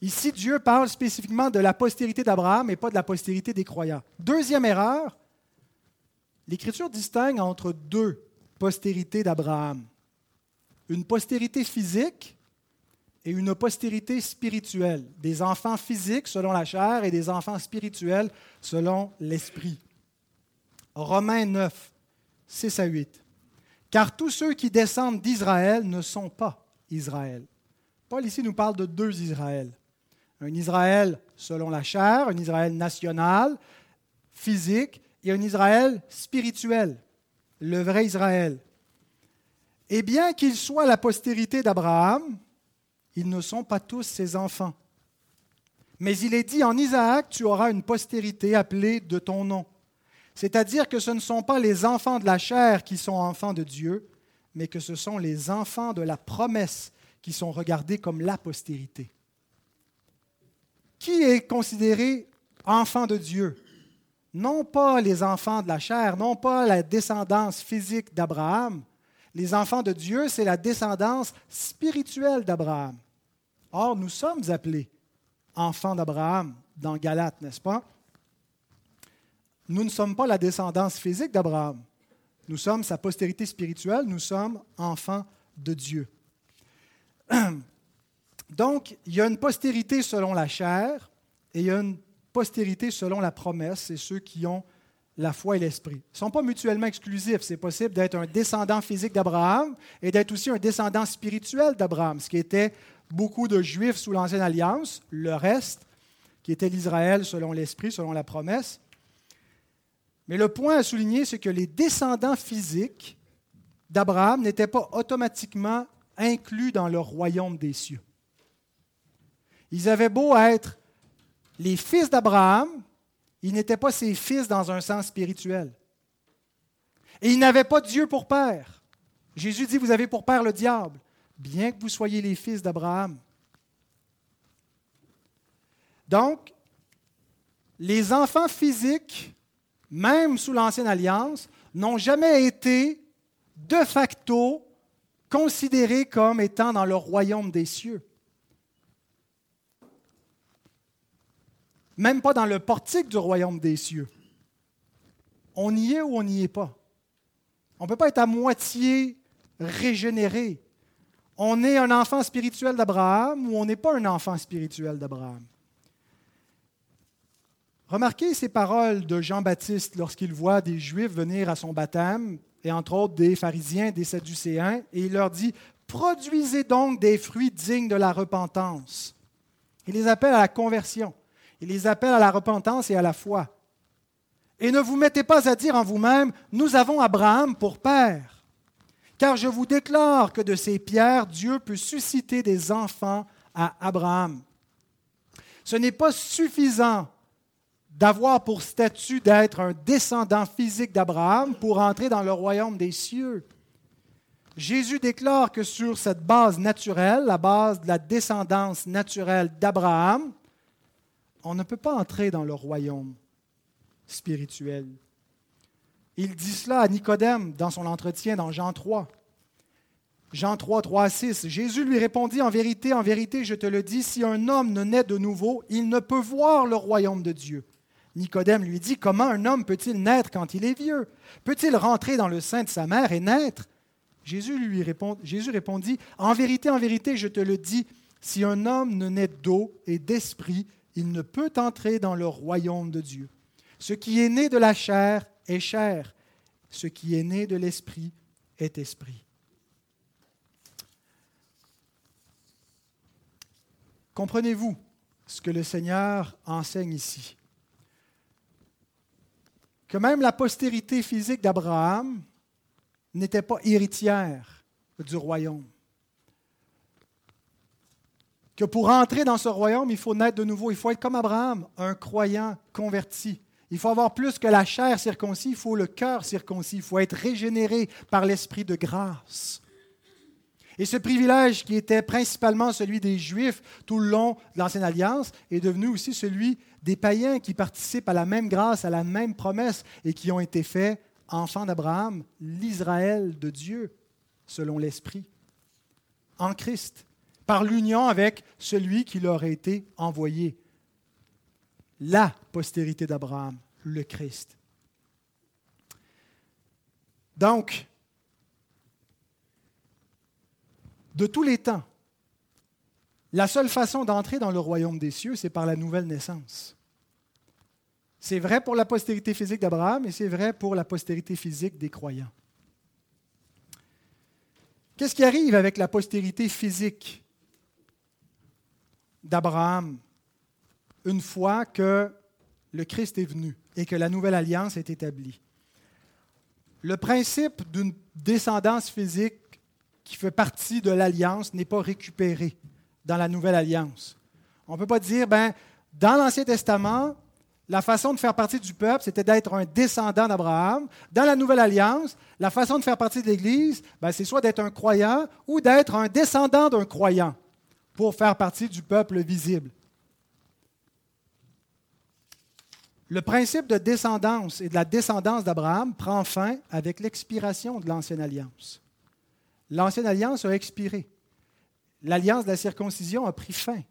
Ici, Dieu parle spécifiquement de la postérité d'Abraham et pas de la postérité des croyants. Deuxième erreur, l'Écriture distingue entre deux postérités d'Abraham. Une postérité physique et une postérité spirituelle. Des enfants physiques selon la chair et des enfants spirituels selon l'esprit. Romains 9, 6 à 8. Car tous ceux qui descendent d'Israël ne sont pas Israël. Paul ici nous parle de deux Israël. Un Israël selon la chair, un Israël national, physique, et un Israël spirituel, le vrai Israël. Et bien qu'ils soient la postérité d'Abraham, ils ne sont pas tous ses enfants. Mais il est dit en Isaac, tu auras une postérité appelée de ton nom. C'est-à-dire que ce ne sont pas les enfants de la chair qui sont enfants de Dieu, mais que ce sont les enfants de la promesse qui sont regardés comme la postérité. Qui est considéré enfant de Dieu? Non pas les enfants de la chair, non pas la descendance physique d'Abraham. Les enfants de Dieu, c'est la descendance spirituelle d'Abraham. Or, nous sommes appelés enfants d'Abraham dans Galate, n'est-ce pas? Nous ne sommes pas la descendance physique d'Abraham. Nous sommes sa postérité spirituelle, nous sommes enfants de Dieu. Donc, il y a une postérité selon la chair et il y a une postérité selon la promesse, c'est ceux qui ont la foi et l'esprit. Ils ne sont pas mutuellement exclusifs. C'est possible d'être un descendant physique d'Abraham et d'être aussi un descendant spirituel d'Abraham, ce qui était beaucoup de Juifs sous l'Ancienne Alliance, le reste, qui était l'Israël selon l'esprit, selon la promesse. Mais le point à souligner, c'est que les descendants physiques d'Abraham n'étaient pas automatiquement inclus dans le royaume des cieux. Ils avaient beau être les fils d'Abraham, ils n'étaient pas ses fils dans un sens spirituel. Et ils n'avaient pas Dieu pour père. Jésus dit, vous avez pour père le diable, bien que vous soyez les fils d'Abraham. Donc, les enfants physiques même sous l'Ancienne Alliance, n'ont jamais été de facto considérés comme étant dans le royaume des cieux. Même pas dans le portique du royaume des cieux. On y est ou on n'y est pas. On ne peut pas être à moitié régénéré. On est un enfant spirituel d'Abraham ou on n'est pas un enfant spirituel d'Abraham? Remarquez ces paroles de Jean-Baptiste lorsqu'il voit des Juifs venir à son baptême, et entre autres des pharisiens, des sadducéens, et il leur dit, Produisez donc des fruits dignes de la repentance. Il les appelle à la conversion, il les appelle à la repentance et à la foi. Et ne vous mettez pas à dire en vous-même, Nous avons Abraham pour père. Car je vous déclare que de ces pierres, Dieu peut susciter des enfants à Abraham. Ce n'est pas suffisant d'avoir pour statut d'être un descendant physique d'Abraham pour entrer dans le royaume des cieux. Jésus déclare que sur cette base naturelle, la base de la descendance naturelle d'Abraham, on ne peut pas entrer dans le royaume spirituel. Il dit cela à Nicodème dans son entretien dans Jean 3. Jean 3, 3 à 6. Jésus lui répondit, En vérité, en vérité, je te le dis, si un homme ne naît de nouveau, il ne peut voir le royaume de Dieu. Nicodème lui dit, Comment un homme peut-il naître quand il est vieux? Peut-il rentrer dans le sein de sa mère et naître? Jésus lui répond, Jésus répondit, En vérité, en vérité, je te le dis, si un homme ne naît d'eau et d'esprit, il ne peut entrer dans le royaume de Dieu. Ce qui est né de la chair est chair, ce qui est né de l'esprit est esprit. Comprenez-vous ce que le Seigneur enseigne ici? Que même la postérité physique d'Abraham n'était pas héritière du royaume. Que pour entrer dans ce royaume, il faut naître de nouveau. Il faut être comme Abraham, un croyant converti. Il faut avoir plus que la chair circoncis, il faut le cœur circoncis. Il faut être régénéré par l'esprit de grâce. Et ce privilège qui était principalement celui des Juifs tout le long de l'Ancienne Alliance est devenu aussi celui des païens qui participent à la même grâce, à la même promesse et qui ont été faits enfants d'Abraham, l'Israël de Dieu, selon l'Esprit, en Christ, par l'union avec celui qui leur a été envoyé, la postérité d'Abraham, le Christ. Donc, de tous les temps, la seule façon d'entrer dans le royaume des cieux, c'est par la nouvelle naissance. C'est vrai pour la postérité physique d'Abraham et c'est vrai pour la postérité physique des croyants. Qu'est-ce qui arrive avec la postérité physique d'Abraham une fois que le Christ est venu et que la nouvelle alliance est établie? Le principe d'une descendance physique qui fait partie de l'alliance n'est pas récupéré dans la nouvelle alliance. On ne peut pas dire, ben, dans l'Ancien Testament, la façon de faire partie du peuple, c'était d'être un descendant d'Abraham. Dans la Nouvelle Alliance, la façon de faire partie de l'Église, ben, c'est soit d'être un croyant ou d'être un descendant d'un croyant pour faire partie du peuple visible. Le principe de descendance et de la descendance d'Abraham prend fin avec l'expiration de l'Ancienne Alliance. L'Ancienne Alliance a expiré. L'alliance de la circoncision a pris fin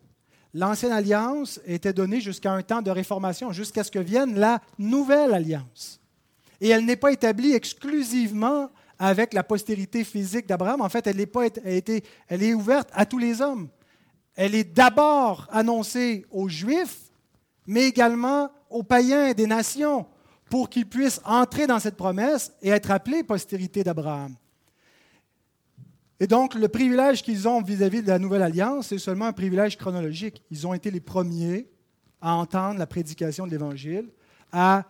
l'ancienne alliance était donnée jusqu'à un temps de réformation, jusqu'à ce que vienne la nouvelle alliance. Et elle n'est pas établie exclusivement avec la postérité physique d'Abraham. En fait, elle est, pas, elle est ouverte à tous les hommes. Elle est d'abord annoncée aux Juifs, mais également aux païens des nations, pour qu'ils puissent entrer dans cette promesse et être appelés postérité d'Abraham. Et donc, le privilège qu'ils ont vis-à-vis de la Nouvelle Alliance, c'est seulement un privilège chronologique. Ils ont été les premiers à entendre la prédication de l'Évangile, à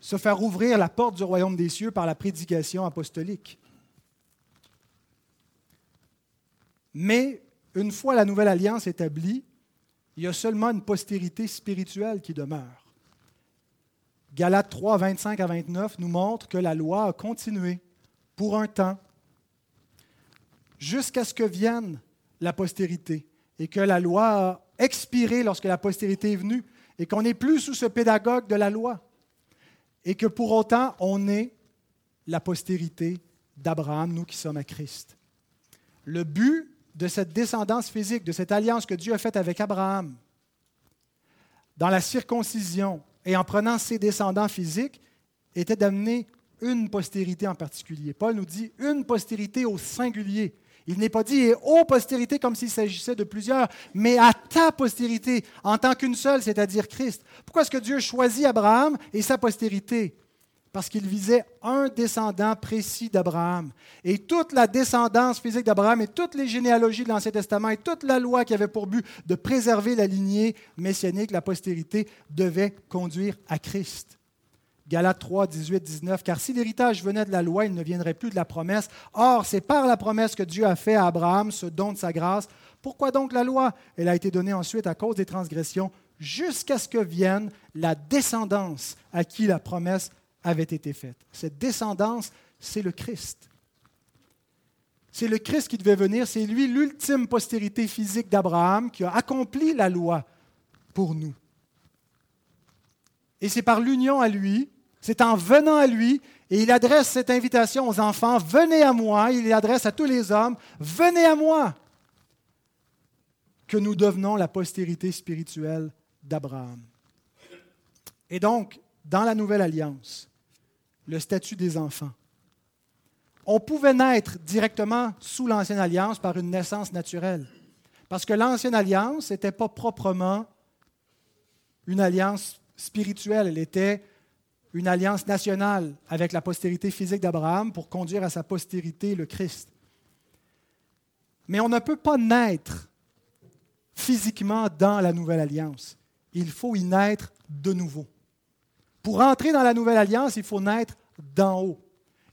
se faire ouvrir la porte du royaume des cieux par la prédication apostolique. Mais une fois la Nouvelle Alliance établie, il y a seulement une postérité spirituelle qui demeure. Galates 3, 25 à 29 nous montre que la loi a continué pour un temps jusqu'à ce que vienne la postérité et que la loi a expiré lorsque la postérité est venue et qu'on n'est plus sous ce pédagogue de la loi et que pour autant on est la postérité d'Abraham, nous qui sommes à Christ. Le but de cette descendance physique, de cette alliance que Dieu a faite avec Abraham, dans la circoncision et en prenant ses descendants physiques, était d'amener une postérité en particulier. Paul nous dit une postérité au singulier. Il n'est pas dit et aux postérités comme s'il s'agissait de plusieurs, mais à ta postérité en tant qu'une seule, c'est-à-dire Christ. Pourquoi est-ce que Dieu choisit Abraham et sa postérité? Parce qu'il visait un descendant précis d'Abraham. Et toute la descendance physique d'Abraham et toutes les généalogies de l'Ancien Testament et toute la loi qui avait pour but de préserver la lignée messianique, la postérité, devait conduire à Christ. Galates 3, 18, 19, car si l'héritage venait de la loi, il ne viendrait plus de la promesse. Or, c'est par la promesse que Dieu a fait à Abraham ce don de sa grâce. Pourquoi donc la loi? Elle a été donnée ensuite à cause des transgressions, jusqu'à ce que vienne la descendance à qui la promesse avait été faite. Cette descendance, c'est le Christ. C'est le Christ qui devait venir, c'est lui l'ultime postérité physique d'Abraham qui a accompli la loi pour nous. Et c'est par l'union à lui c'est en venant à lui, et il adresse cette invitation aux enfants, venez à moi, il l'adresse à tous les hommes, venez à moi, que nous devenons la postérité spirituelle d'Abraham. Et donc, dans la nouvelle alliance, le statut des enfants. On pouvait naître directement sous l'ancienne alliance par une naissance naturelle, parce que l'ancienne alliance n'était pas proprement une alliance spirituelle, elle était une alliance nationale avec la postérité physique d'Abraham pour conduire à sa postérité le Christ. Mais on ne peut pas naître physiquement dans la nouvelle alliance. Il faut y naître de nouveau. Pour entrer dans la nouvelle alliance, il faut naître d'en haut.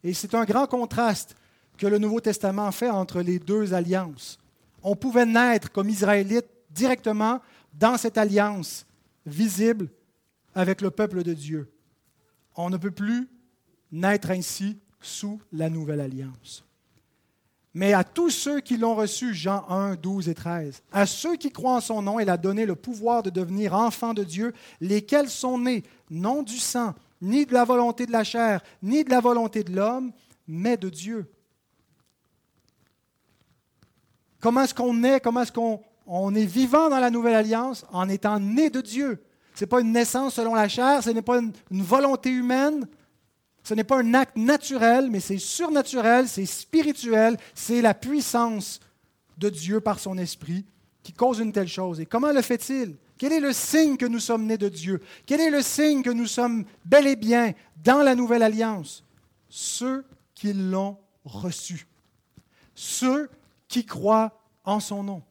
Et c'est un grand contraste que le Nouveau Testament fait entre les deux alliances. On pouvait naître comme Israélite directement dans cette alliance visible avec le peuple de Dieu. On ne peut plus naître ainsi sous la nouvelle alliance. Mais à tous ceux qui l'ont reçu, Jean 1, 12 et 13, à ceux qui croient en son nom, il a donné le pouvoir de devenir enfants de Dieu, lesquels sont nés non du sang, ni de la volonté de la chair, ni de la volonté de l'homme, mais de Dieu. Comment est-ce qu'on est, comment est-ce qu'on on est vivant dans la nouvelle alliance? En étant né de Dieu. Ce n'est pas une naissance selon la chair, ce n'est pas une, volonté humaine, ce n'est pas un acte naturel, mais c'est surnaturel, c'est spirituel, c'est la puissance de Dieu par son esprit qui cause une telle chose. Et comment le fait-il? Quel est le signe que nous sommes nés de Dieu? Quel est le signe que nous sommes bel et bien dans la nouvelle alliance? Ceux qui l'ont reçu. Ceux qui croient en son nom.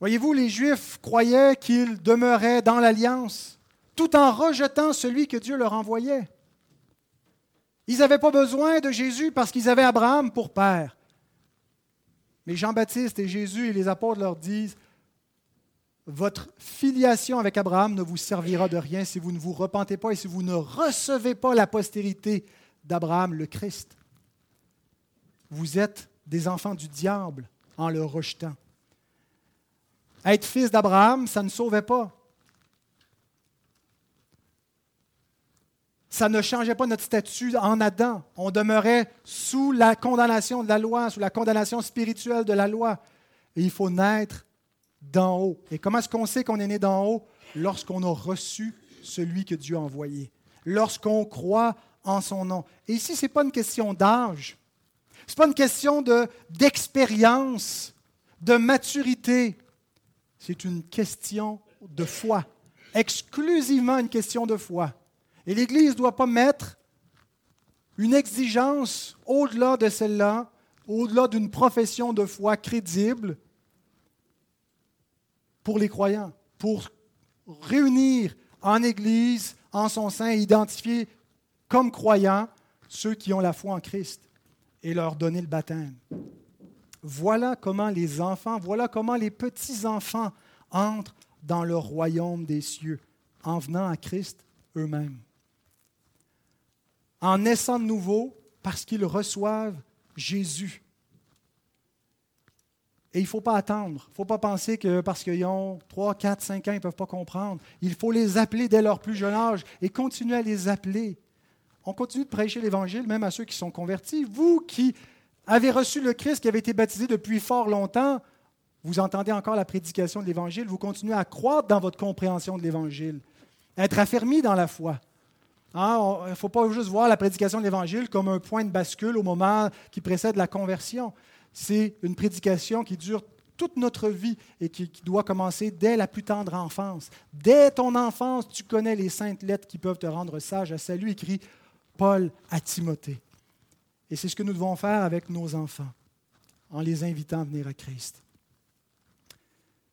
Voyez-vous, les Juifs croyaient qu'ils demeuraient dans l'alliance tout en rejetant celui que Dieu leur envoyait. Ils n'avaient pas besoin de Jésus parce qu'ils avaient Abraham pour père. Mais Jean-Baptiste et Jésus et les apôtres leur disent, votre filiation avec Abraham ne vous servira de rien si vous ne vous repentez pas et si vous ne recevez pas la postérité d'Abraham, le Christ. Vous êtes des enfants du diable en le rejetant. Être fils d'Abraham, ça ne sauvait pas. Ça ne changeait pas notre statut en Adam. On demeurait sous la condamnation de la loi, sous la condamnation spirituelle de la loi. Et il faut naître d'en haut. Et comment est-ce qu'on sait qu'on est né d'en haut? Lorsqu'on a reçu celui que Dieu a envoyé. Lorsqu'on croit en son nom. Et ici, ce n'est pas une question d'âge. Ce n'est pas une question d'expérience, de maturité c'est une question de foi, exclusivement une question de foi. Et l'Église ne doit pas mettre une exigence au-delà de celle-là, au-delà d'une profession de foi crédible pour les croyants, pour réunir en Église, en son sein, identifier comme croyants ceux qui ont la foi en Christ et leur donner le baptême. Voilà comment les enfants, voilà comment les petits-enfants entrent dans le royaume des cieux en venant à Christ eux-mêmes. En naissant de nouveau parce qu'ils reçoivent Jésus. Et il ne faut pas attendre. Il ne faut pas penser que parce qu'ils ont 3, 4, 5 ans, ils ne peuvent pas comprendre. Il faut les appeler dès leur plus jeune âge et continuer à les appeler. On continue de prêcher l'Évangile même à ceux qui sont convertis. Vous qui avez reçu le Christ qui avait été baptisé depuis fort longtemps, vous entendez encore la prédication de l'Évangile, vous continuez à croître dans votre compréhension de l'Évangile, être affermi dans la foi. Hein, il ne faut pas juste voir la prédication de l'Évangile comme un point de bascule au moment qui précède la conversion. C'est une prédication qui dure toute notre vie et qui, qui, doit commencer dès la plus tendre enfance. Dès ton enfance, tu connais les saintes lettres qui peuvent te rendre sage à salut, écrit Paul à Timothée. Et c'est ce que nous devons faire avec nos enfants, en les invitant à venir à Christ.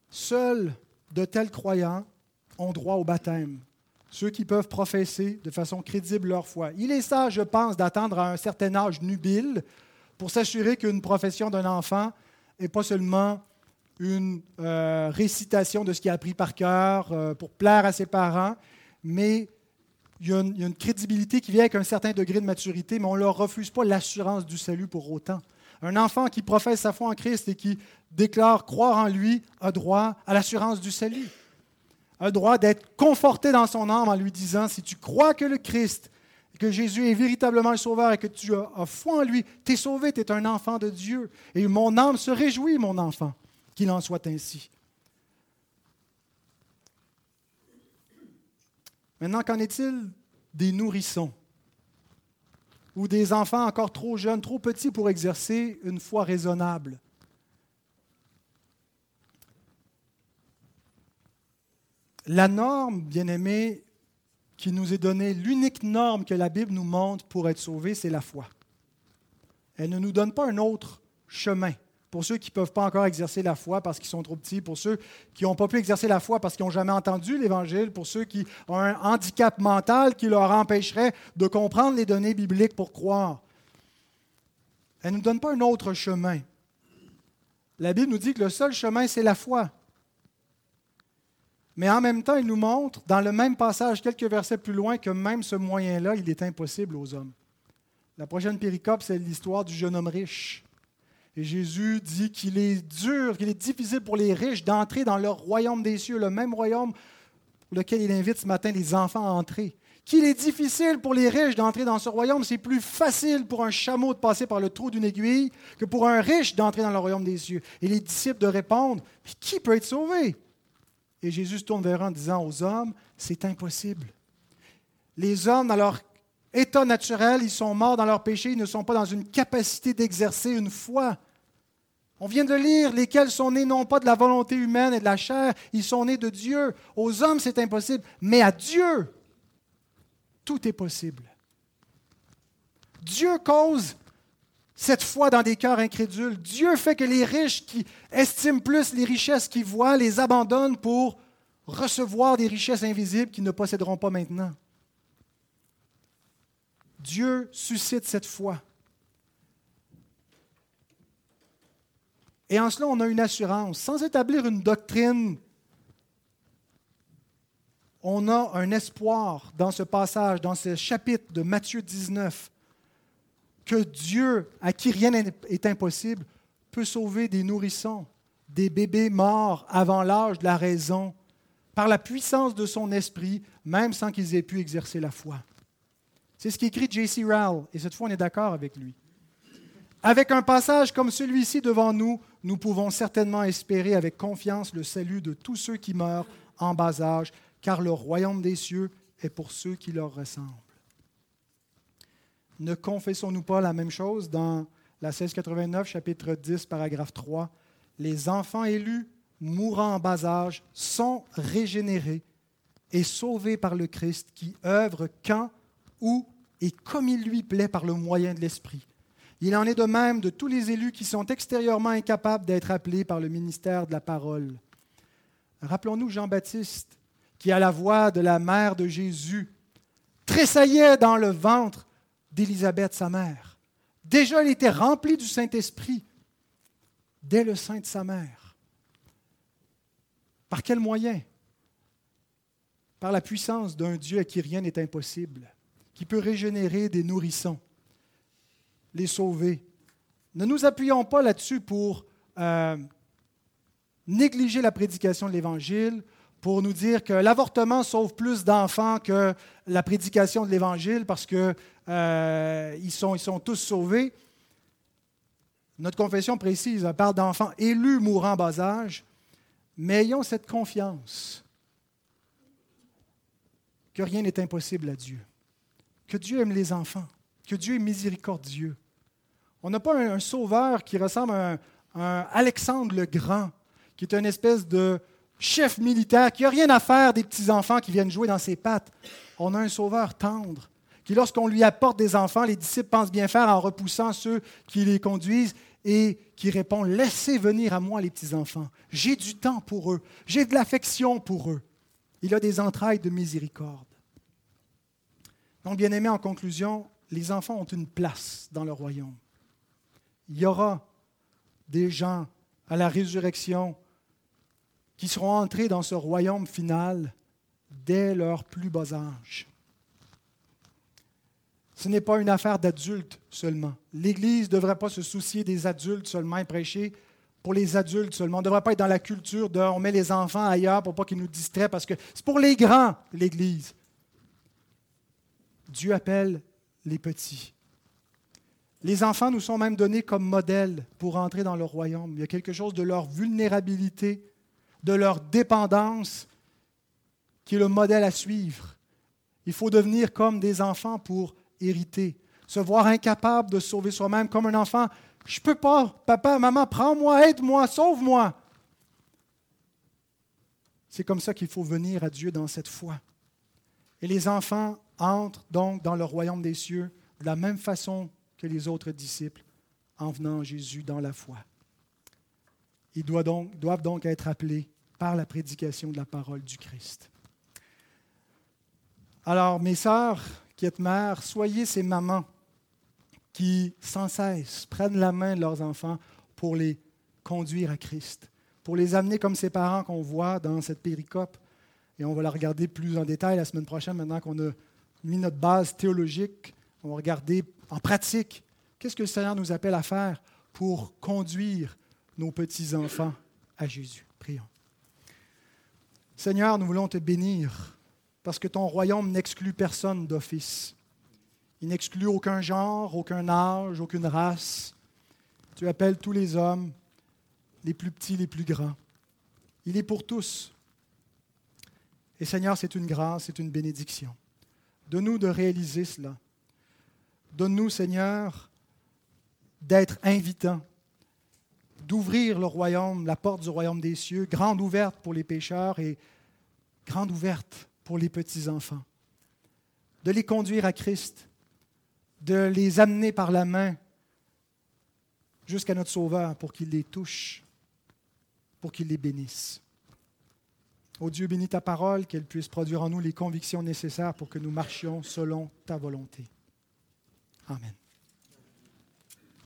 Seuls de tels croyants ont droit au baptême, ceux qui peuvent professer de façon crédible leur foi. Il est sage, je pense, d'attendre à un certain âge nubile pour s'assurer qu'une profession d'un enfant n'est pas seulement une euh, récitation de ce qu'il a appris par cœur euh, pour plaire à ses parents, mais il y, a une, crédibilité qui vient avec un certain degré de maturité, mais on ne leur refuse pas l'assurance du salut pour autant. Un enfant qui professe sa foi en Christ et qui déclare croire en lui a droit à l'assurance du salut, a droit d'être conforté dans son âme en lui disant, si tu crois que le Christ, que Jésus est véritablement le Sauveur et que tu as foi en lui, tu es sauvé, tu es un enfant de Dieu. Et mon âme se réjouit, mon enfant, qu'il en soit ainsi. Maintenant, qu'en est-il des nourrissons ou des enfants encore trop jeunes, trop petits pour exercer une foi raisonnable? La norme, bien aimé, qui nous est donnée, l'unique norme que la Bible nous montre pour être sauvés, c'est la foi. Elle ne nous donne pas un autre chemin pour ceux qui ne peuvent pas encore exercer la foi parce qu'ils sont trop petits, pour ceux qui n'ont pas pu exercer la foi parce qu'ils n'ont jamais entendu l'Évangile, pour ceux qui ont un handicap mental qui leur empêcherait de comprendre les données bibliques pour croire. Elle ne nous donne pas un autre chemin. La Bible nous dit que le seul chemin, c'est la foi. Mais en même temps, il nous montre, dans le même passage, quelques versets plus loin, que même ce moyen-là, il est impossible aux hommes. La prochaine péricope, c'est l'histoire du jeune homme riche. Et Jésus dit qu'il est dur, qu'il est difficile pour les riches d'entrer dans leur royaume des cieux, le même royaume pour lequel il invite ce matin les enfants à entrer. Qu'il est difficile pour les riches d'entrer dans ce royaume, c'est plus facile pour un chameau de passer par le trou d'une aiguille que pour un riche d'entrer dans le royaume des cieux. Et les disciples de répondre, qui peut être sauvé? Et Jésus tourne vers eux en disant aux hommes, c'est impossible. Les hommes, dans leur état naturel, ils sont morts dans leur péché, ils ne sont pas dans une capacité d'exercer une foi. On vient de lire lesquels sont nés non pas de la volonté humaine et de la chair, ils sont nés de Dieu. Aux hommes, c'est impossible, mais à Dieu, tout est possible. Dieu cause cette foi dans des cœurs incrédules. Dieu fait que les riches qui estiment plus les richesses qu'ils voient les abandonnent pour recevoir des richesses invisibles qu'ils ne posséderont pas maintenant. Dieu suscite cette foi. Et en cela, on a une assurance. Sans établir une doctrine, on a un espoir dans ce passage, dans ce chapitre de Matthieu 19, que Dieu, à qui rien n'est impossible, peut sauver des nourrissons, des bébés morts avant l'âge de la raison, par la puissance de son esprit, même sans qu'ils aient pu exercer la foi. C'est ce qu'écrit J.C. Rowell, et cette fois on est d'accord avec lui. Avec un passage comme celui-ci devant nous, nous pouvons certainement espérer avec confiance le salut de tous ceux qui meurent en bas âge, car le royaume des cieux est pour ceux qui leur ressemblent. Ne confessons-nous pas la même chose dans la 1689, chapitre 10, paragraphe 3 Les enfants élus mourant en bas âge sont régénérés et sauvés par le Christ qui œuvre quand, où et comme il lui plaît par le moyen de l'Esprit. Il en est de même de tous les élus qui sont extérieurement incapables d'être appelés par le ministère de la parole. Rappelons-nous Jean-Baptiste, qui, à la voix de la mère de Jésus, tressaillait dans le ventre d'Élisabeth, sa mère. Déjà, il était rempli du Saint-Esprit dès le sein de sa mère. Par quel moyen? Par la puissance d'un Dieu à qui rien n'est impossible qui peut régénérer des nourrissons, les sauver. Ne nous appuyons pas là-dessus pour euh, négliger la prédication de l'Évangile, pour nous dire que l'avortement sauve plus d'enfants que la prédication de l'Évangile parce qu'ils euh, ils sont tous sauvés. Notre confession précise, elle parle d'enfants élus mourant bas âge, mais ayons cette confiance que rien n'est impossible à Dieu que Dieu aime les enfants, que Dieu est miséricordieux. On n'a pas un, sauveur qui ressemble à un, Alexandre le Grand, qui est une espèce de chef militaire qui n'a rien à faire des petits-enfants qui viennent jouer dans ses pattes. On a un sauveur tendre, qui lorsqu'on lui apporte des enfants, les disciples pensent bien faire en repoussant ceux qui les conduisent et qui répond, laissez venir à moi les petits-enfants. J'ai du temps pour eux, j'ai de l'affection pour eux. Il a des entrailles de miséricorde. Donc, bien aimé, en conclusion, les enfants ont une place dans le royaume. Il y aura des gens à la résurrection qui seront entrés dans ce royaume final dès leur plus bas âge. Ce n'est pas une affaire d'adultes seulement. L'Église ne devrait pas se soucier des adultes seulement et prêcher pour les adultes seulement. On ne devrait pas être dans la culture de on met les enfants ailleurs pour pas qu'ils nous distraient parce que c'est pour les grands, l'Église. Dieu appelle les petits. Les enfants nous sont même donnés comme modèle pour entrer dans le royaume. Il y a quelque chose de leur vulnérabilité, de leur dépendance qui est le modèle à suivre. Il faut devenir comme des enfants pour hériter, se voir incapable de sauver soi-même comme un enfant. Je ne peux pas, papa, maman, prends-moi, aide-moi, sauve-moi. C'est comme ça qu'il faut venir à Dieu dans cette foi. Et les enfants entrent donc dans le royaume des cieux de la même façon que les autres disciples en venant à Jésus dans la foi. ils doivent donc, doivent donc être appelés par la prédication de la parole du Christ. Alors, mes sœurs qui êtes mères, soyez ces mamans qui, sans cesse, prennent la main de leurs enfants pour les conduire à Christ, pour les amener comme ces parents qu'on voit dans cette péricope. Et on va la regarder plus en détail la semaine prochaine, maintenant qu'on a mis notre base théologique. On va regarder en pratique qu'est-ce que le Seigneur nous appelle à faire pour conduire nos petits-enfants à Jésus. Prions. Seigneur, nous voulons te bénir parce que ton royaume n'exclut personne d'office. Il n'exclut aucun genre, aucun âge, aucune race. Tu appelles tous les hommes, les plus petits, les plus grands. Il est pour tous. Et Seigneur, c'est une grâce, c'est une bénédiction. Donne-nous de réaliser cela. Donne-nous, Seigneur, d'être invitants d'ouvrir le royaume, la porte du royaume des cieux, grande ouverte pour les pécheurs et grande ouverte pour les petits-enfants. De les conduire à Christ, de les amener par la main jusqu'à notre Sauveur pour qu'il les touche, pour qu'il les bénisse. Ô Dieu, bénis ta parole, qu'elle puisse produire en nous les convictions nécessaires pour que nous marchions selon ta volonté. Amen.